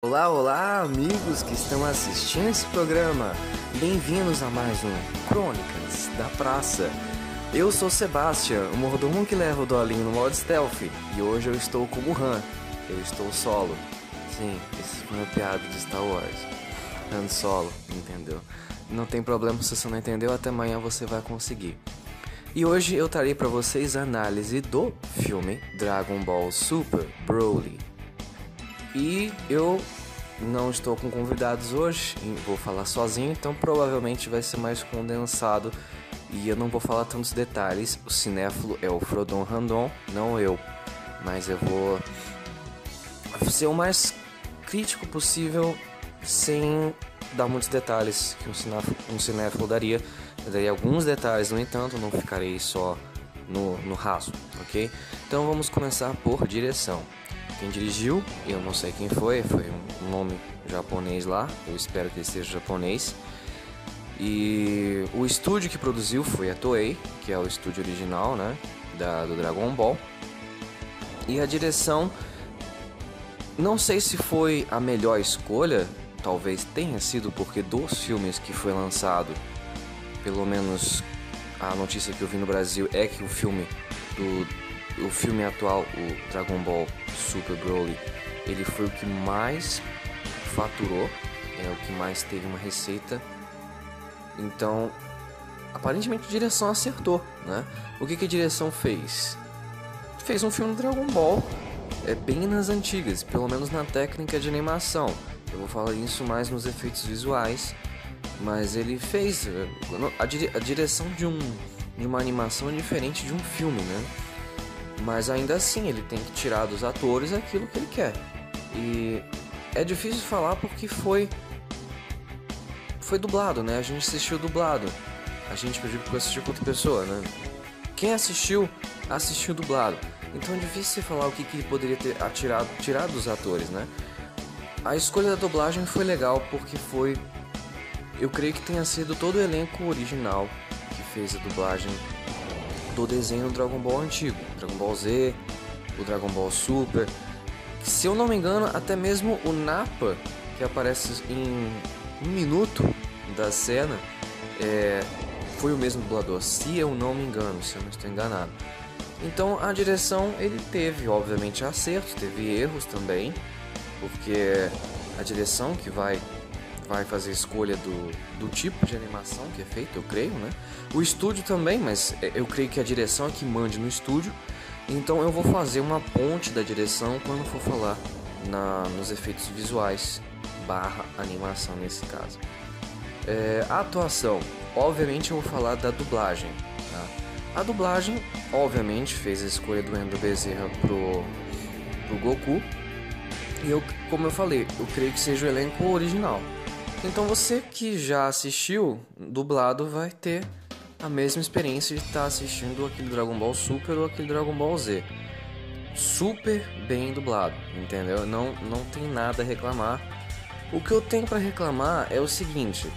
Olá, olá, amigos que estão assistindo esse programa. Bem-vindos a mais um Crônicas da Praça. Eu sou Sebastian, o mordomo que leva o Dolinho no modo stealth, e hoje eu estou como Han. Eu estou solo. Sim, isso foi uma piada de Star Wars. Han Solo, entendeu? Não tem problema se você não entendeu, até amanhã você vai conseguir. E hoje eu trarei para vocês a análise do filme Dragon Ball Super Broly. E eu não estou com convidados hoje, vou falar sozinho, então provavelmente vai ser mais condensado e eu não vou falar tantos detalhes. O cinéfilo é o Frodon Randon, não eu, mas eu vou ser o mais crítico possível sem dar muitos detalhes que um cinéfilo, um cinéfilo daria. Eu daria alguns detalhes, no entanto, não ficarei só no, no raso, ok? Então vamos começar por direção. Quem dirigiu, eu não sei quem foi, foi um nome japonês lá, eu espero que ele seja japonês. E o estúdio que produziu foi a Toei, que é o estúdio original, né, da, do Dragon Ball. E a direção, não sei se foi a melhor escolha, talvez tenha sido porque dos filmes que foi lançado, pelo menos a notícia que eu vi no Brasil é que o filme do o filme atual, o Dragon Ball Super Broly, ele foi o que mais faturou, é o que mais teve uma receita. Então, aparentemente a direção acertou, né? O que, que a direção fez? Fez um filme Dragon Ball, é bem nas antigas, pelo menos na técnica de animação. Eu vou falar isso mais nos efeitos visuais, mas ele fez eh, a, dire a direção de um de uma animação é diferente de um filme, né? Mas ainda assim, ele tem que tirar dos atores aquilo que ele quer. E é difícil falar porque foi foi dublado, né? A gente assistiu dublado. A gente pediu para assistir com outra pessoa, né? Quem assistiu, assistiu dublado. Então é difícil falar o que, que poderia ter atirado, tirado dos atores, né? A escolha da dublagem foi legal porque foi. Eu creio que tenha sido todo o elenco original que fez a dublagem do desenho do Dragon Ball antigo, Dragon Ball Z, o Dragon Ball Super. Se eu não me engano, até mesmo o Nappa, que aparece em um minuto da cena, é, foi o mesmo dublador, se eu não me engano, se eu não estou enganado. Então a direção ele teve, obviamente, acertos, teve erros também, porque a direção que vai vai fazer escolha do, do tipo de animação que é feito, eu creio, né? O estúdio também, mas é, eu creio que a direção é que mande no estúdio. Então eu vou fazer uma ponte da direção quando for falar na, nos efeitos visuais barra animação nesse caso. É, a atuação, obviamente eu vou falar da dublagem. Tá? A dublagem, obviamente, fez a escolha do Endo Bezerra pro, pro Goku. E eu, como eu falei, eu creio que seja o elenco original. Então você que já assistiu dublado vai ter a mesma experiência de estar tá assistindo aquele Dragon Ball Super ou aquele Dragon Ball Z. Super bem dublado, entendeu? Não, não tem nada a reclamar. O que eu tenho para reclamar é o seguinte: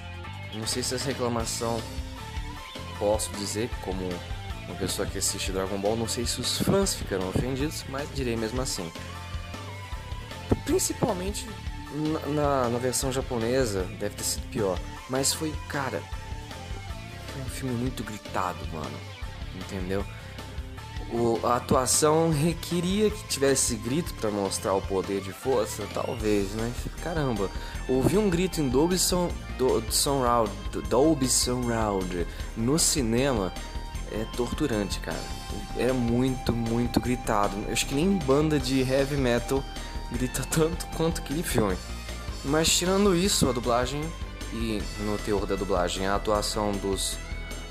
não sei se essa reclamação posso dizer como uma pessoa que assiste Dragon Ball, não sei se os fãs ficarão ofendidos, mas direi mesmo assim. Principalmente na, na versão japonesa deve ter sido pior. Mas foi, cara. Foi um filme muito gritado, mano. Entendeu? O, a atuação requeria que tivesse grito para mostrar o poder de força, talvez, né? Caramba, ouvir um grito em Dolby, Sound, do, Dolby Surround no cinema é torturante, cara. É muito, muito gritado. Eu acho que nem banda de heavy metal grita tanto quanto aquele filme. Mas tirando isso, a dublagem e no teor da dublagem, a atuação dos,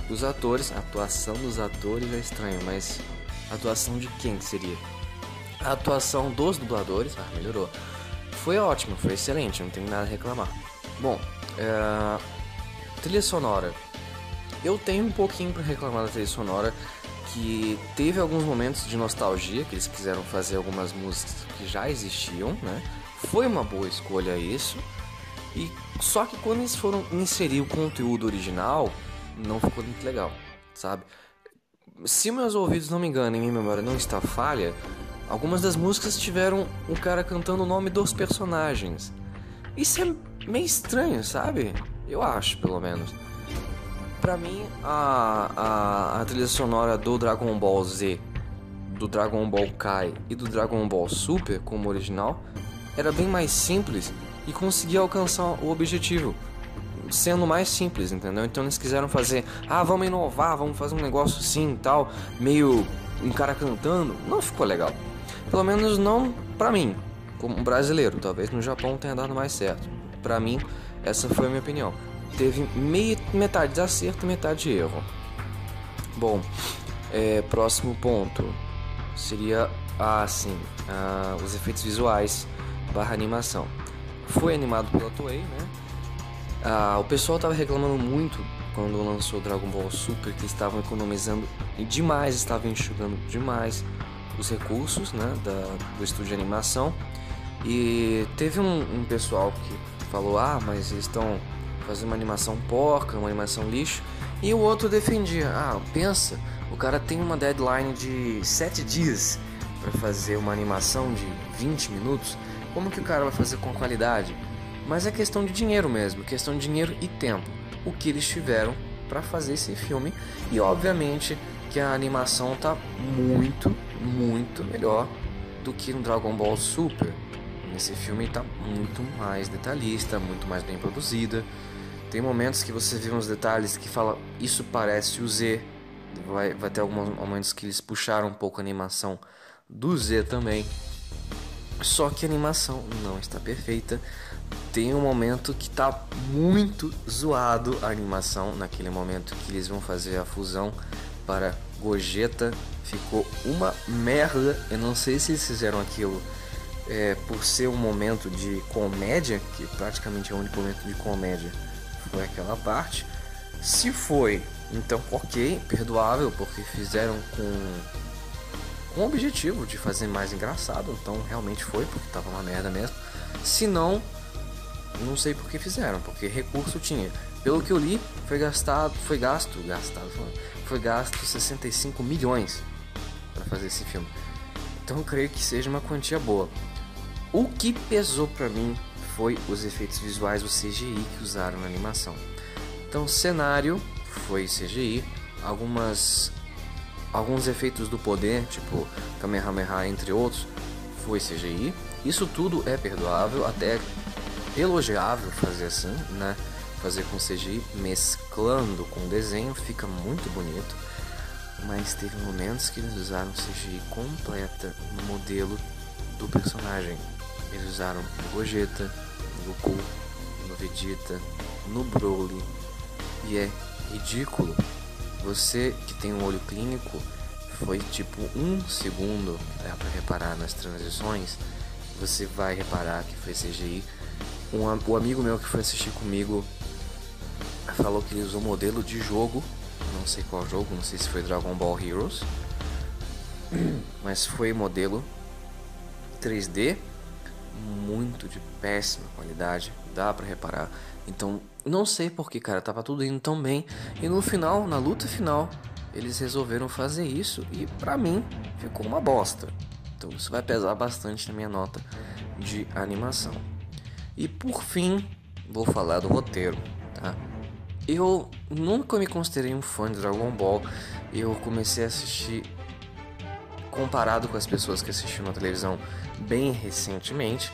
dos atores, a atuação dos atores é estranho, mas a atuação de quem seria? A atuação dos dubladores, ah, melhorou. Foi ótima, foi excelente, não tem nada a reclamar. Bom, é... trilha sonora. Eu tenho um pouquinho para reclamar da trilha sonora, que teve alguns momentos de nostalgia, que eles quiseram fazer algumas músicas que já existiam, né? Foi uma boa escolha isso. E só que quando eles foram inserir o conteúdo original, não ficou muito legal, sabe? Se meus ouvidos não me enganam e minha memória não está falha, algumas das músicas tiveram o cara cantando o nome dos personagens. Isso é meio estranho, sabe? Eu acho, pelo menos. Pra mim, a, a, a trilha sonora do Dragon Ball Z, do Dragon Ball Kai e do Dragon Ball Super, como original, era bem mais simples e conseguia alcançar o objetivo sendo mais simples, entendeu? Então eles quiseram fazer, ah, vamos inovar, vamos fazer um negócio assim tal, meio um cara cantando, não ficou legal. Pelo menos não pra mim, como brasileiro. Talvez no Japão tenha dado mais certo. Pra mim, essa foi a minha opinião. Teve meio, metade de acerto e metade de erro. Bom, é, próximo ponto seria assim, ah, os efeitos visuais barra animação. Foi animado pela Toei, né? Ah, o pessoal estava reclamando muito quando lançou Dragon Ball Super que estavam economizando demais, estavam enxugando demais os recursos né, da, do estúdio de animação. E teve um, um pessoal que falou: Ah, mas eles estão fazendo uma animação porca, uma animação lixo. E o outro defendia: Ah, pensa, o cara tem uma deadline de 7 dias para fazer uma animação de 20 minutos. Como que o cara vai fazer com qualidade? Mas é questão de dinheiro mesmo, questão de dinheiro e tempo. O que eles tiveram para fazer esse filme e obviamente que a animação tá muito, muito melhor do que no Dragon Ball Super. Esse filme tá muito mais detalhista, muito mais bem produzida. Tem momentos que você vê uns detalhes que fala isso parece o Z. Vai, vai ter alguns momentos que eles puxaram um pouco a animação do Z também. Só que a animação não está perfeita tem um momento que tá muito zoado a animação, naquele momento que eles vão fazer a fusão para Gogeta. Ficou uma merda. Eu não sei se eles fizeram aquilo é, por ser um momento de comédia, que praticamente é o único momento de comédia foi aquela parte. Se foi, então ok, perdoável, porque fizeram com, com o objetivo de fazer mais engraçado, então realmente foi, porque tava uma merda mesmo. Se não, não sei por que fizeram, porque recurso tinha. Pelo que eu li, foi gastado, foi gasto, gastado, foi gasto 65 milhões para fazer esse filme. Então eu creio que seja uma quantia boa. O que pesou para mim foi os efeitos visuais, o CGI que usaram na animação. Então, cenário foi CGI, algumas alguns efeitos do poder, tipo Kamehameha entre outros, foi CGI. Isso tudo é perdoável, até elogiável fazer assim, né? Fazer com CGI mesclando com desenho fica muito bonito. Mas teve momentos que eles usaram CGI completa no modelo do personagem. Eles usaram no Gogeta, no Goku, no Vegeta, no Broly. E é ridículo. Você que tem um olho clínico, foi tipo um segundo dá para reparar nas transições. Você vai reparar que foi CGI um, o amigo meu que foi assistir comigo falou que ele usou modelo de jogo, não sei qual jogo, não sei se foi Dragon Ball Heroes, mas foi modelo 3D, muito de péssima qualidade, dá para reparar. Então, não sei porque, cara, tava tudo indo tão bem e no final, na luta final, eles resolveram fazer isso e para mim ficou uma bosta. Então, isso vai pesar bastante na minha nota de animação. E por fim, vou falar do roteiro, tá? Eu nunca me considerei um fã de Dragon Ball. Eu comecei a assistir comparado com as pessoas que assistiram na televisão bem recentemente,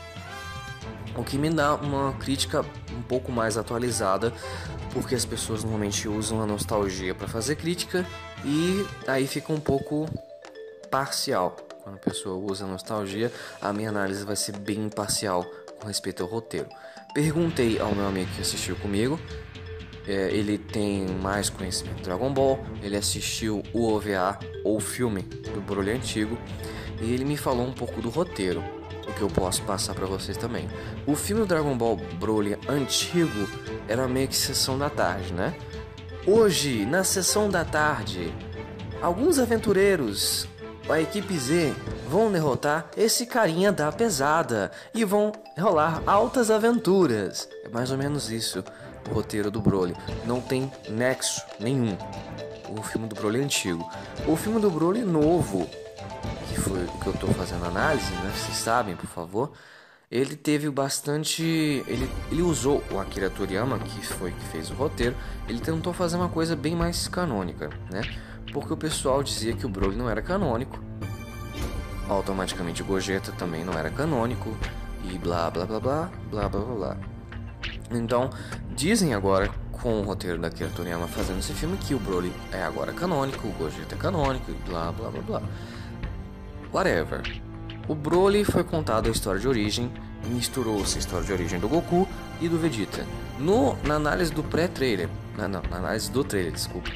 o que me dá uma crítica um pouco mais atualizada, porque as pessoas normalmente usam a nostalgia para fazer crítica e aí fica um pouco parcial. Quando a pessoa usa a nostalgia, a minha análise vai ser bem imparcial com respeito ao roteiro. Perguntei ao meu amigo que assistiu comigo, é, ele tem mais conhecimento de Dragon Ball, ele assistiu o OVA ou filme do Broly antigo e ele me falou um pouco do roteiro, o que eu posso passar para vocês também. O filme do Dragon Ball Broly antigo era meio que sessão da tarde, né? Hoje, na sessão da tarde, alguns aventureiros a equipe Z vão derrotar esse carinha da pesada e vão rolar altas aventuras. É mais ou menos isso o roteiro do Broly. Não tem nexo nenhum. O filme do Broly é antigo. O filme do Broly é novo, que foi o que eu estou fazendo análise, né? Vocês sabem, por favor. Ele teve bastante. Ele, ele usou o Akira Toriyama, que foi que fez o roteiro. Ele tentou fazer uma coisa bem mais canônica, né? Porque o pessoal dizia que o Broly não era canônico. Automaticamente o Gogeta também não era canônico. E blá blá blá blá blá blá blá. Então, dizem agora com o roteiro da Akira Toriyama fazendo esse filme que o Broly é agora canônico, o Gogeta é canônico, blá blá blá blá. Whatever. O Broly foi contado a história de origem, misturou-se a história de origem do Goku e do Vegeta. No, na análise do pré-trailer, não, não, na análise do trailer, desculpa,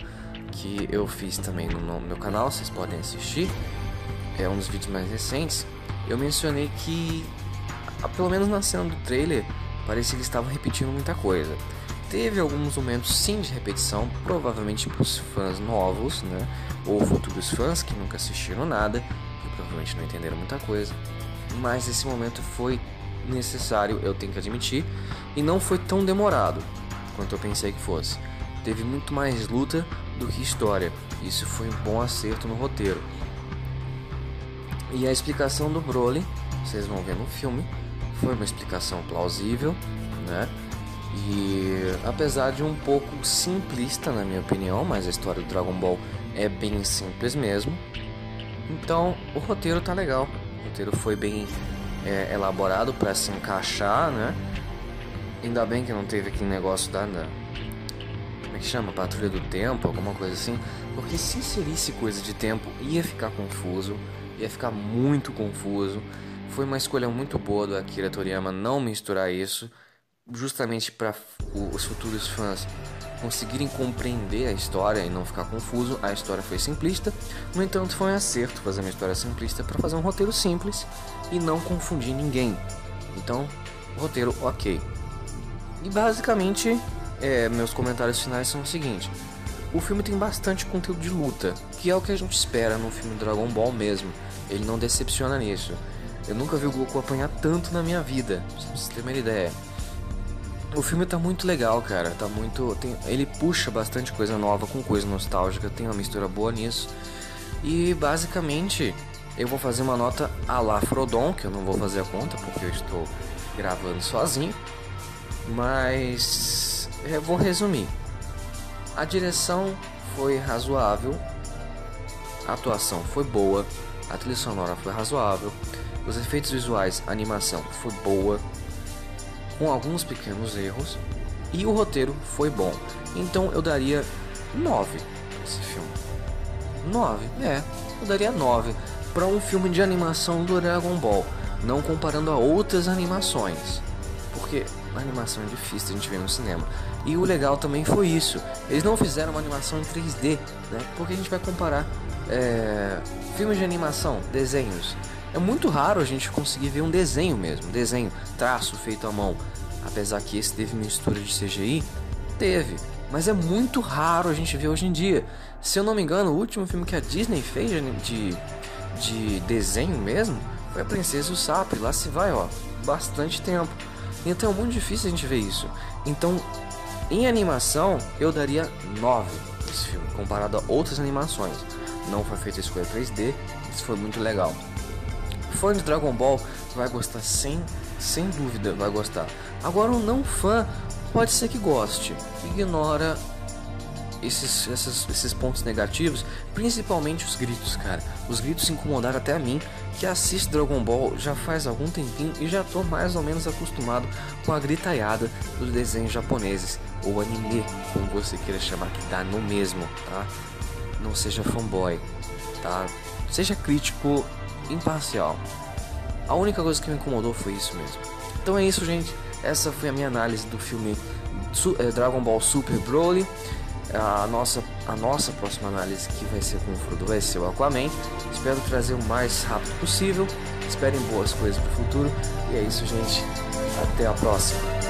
que eu fiz também no, no meu canal, vocês podem assistir, é um dos vídeos mais recentes, eu mencionei que, pelo menos na cena do trailer, parecia que estavam repetindo muita coisa. Teve alguns momentos sim de repetição, provavelmente para os fãs novos, né? Ou futuros fãs que nunca assistiram nada, provavelmente não entenderam muita coisa. Mas esse momento foi necessário, eu tenho que admitir, e não foi tão demorado quanto eu pensei que fosse. Teve muito mais luta do que história. Isso foi um bom acerto no roteiro. E a explicação do Broly, vocês vão ver no filme, foi uma explicação plausível, né? E apesar de um pouco simplista na minha opinião, mas a história do Dragon Ball é bem simples mesmo, então, o roteiro tá legal. O roteiro foi bem é, elaborado para se encaixar, né? Ainda bem que não teve aquele negócio da, da. Como é que chama? Patrulha do Tempo, alguma coisa assim. Porque se inserisse coisa de tempo, ia ficar confuso. Ia ficar muito confuso. Foi uma escolha muito boa do Akira Toriyama não misturar isso. Justamente para os futuros fãs conseguirem compreender a história e não ficar confuso, a história foi simplista. No entanto, foi um acerto fazer uma história simplista para fazer um roteiro simples e não confundir ninguém. Então, roteiro ok. E basicamente, é, meus comentários finais são o seguinte: o filme tem bastante conteúdo de luta, que é o que a gente espera no filme Dragon Ball mesmo. Ele não decepciona nisso. Eu nunca vi o Goku apanhar tanto na minha vida, pra vocês terem uma ideia. O filme tá muito legal, cara. Tá muito. Tem, ele puxa bastante coisa nova com coisa nostálgica. Tem uma mistura boa nisso. E basicamente eu vou fazer uma nota a la Frodon, que eu não vou fazer a conta porque eu estou gravando sozinho. Mas eu vou resumir. A direção foi razoável. A atuação foi boa. A trilha sonora foi razoável. Os efeitos visuais, a animação foi boa com alguns pequenos erros, e o roteiro foi bom. Então eu daria 9 esse filme. 9, é, eu daria 9 para um filme de animação do Dragon Ball, não comparando a outras animações, porque a animação é difícil a gente ver no cinema. E o legal também foi isso, eles não fizeram uma animação em 3D, né? Porque a gente vai comparar é, filmes de animação, desenhos. É muito raro a gente conseguir ver um desenho mesmo, desenho, traço feito à mão. Apesar que esse teve mistura de CGI, teve. Mas é muito raro a gente ver hoje em dia. Se eu não me engano, o último filme que a Disney fez de, de desenho mesmo foi a Princesa e o Sapo. E lá se vai, ó, bastante tempo. Então é muito difícil a gente ver isso. Então, em animação, eu daria 9 esse filme, comparado a outras animações. Não foi feita escolha 3D, isso foi muito legal. Fã de Dragon Ball vai gostar sem, sem dúvida, vai gostar. Agora, um não fã pode ser que goste. Ignora esses, esses, esses pontos negativos, principalmente os gritos, cara. Os gritos incomodaram até a mim, que assisto Dragon Ball já faz algum tempinho e já tô mais ou menos acostumado com a gritaiada dos desenhos japoneses, ou anime, como você queira chamar, que dá no mesmo, tá? Não seja fanboy, tá? Seja crítico imparcial. A única coisa que me incomodou foi isso mesmo. Então é isso, gente. Essa foi a minha análise do filme eh, Dragon Ball Super Broly. A nossa, a nossa próxima análise que vai ser com o Frodo vai ser o Aquaman. Espero trazer o mais rápido possível. Esperem boas coisas para o futuro. E é isso, gente. Até a próxima.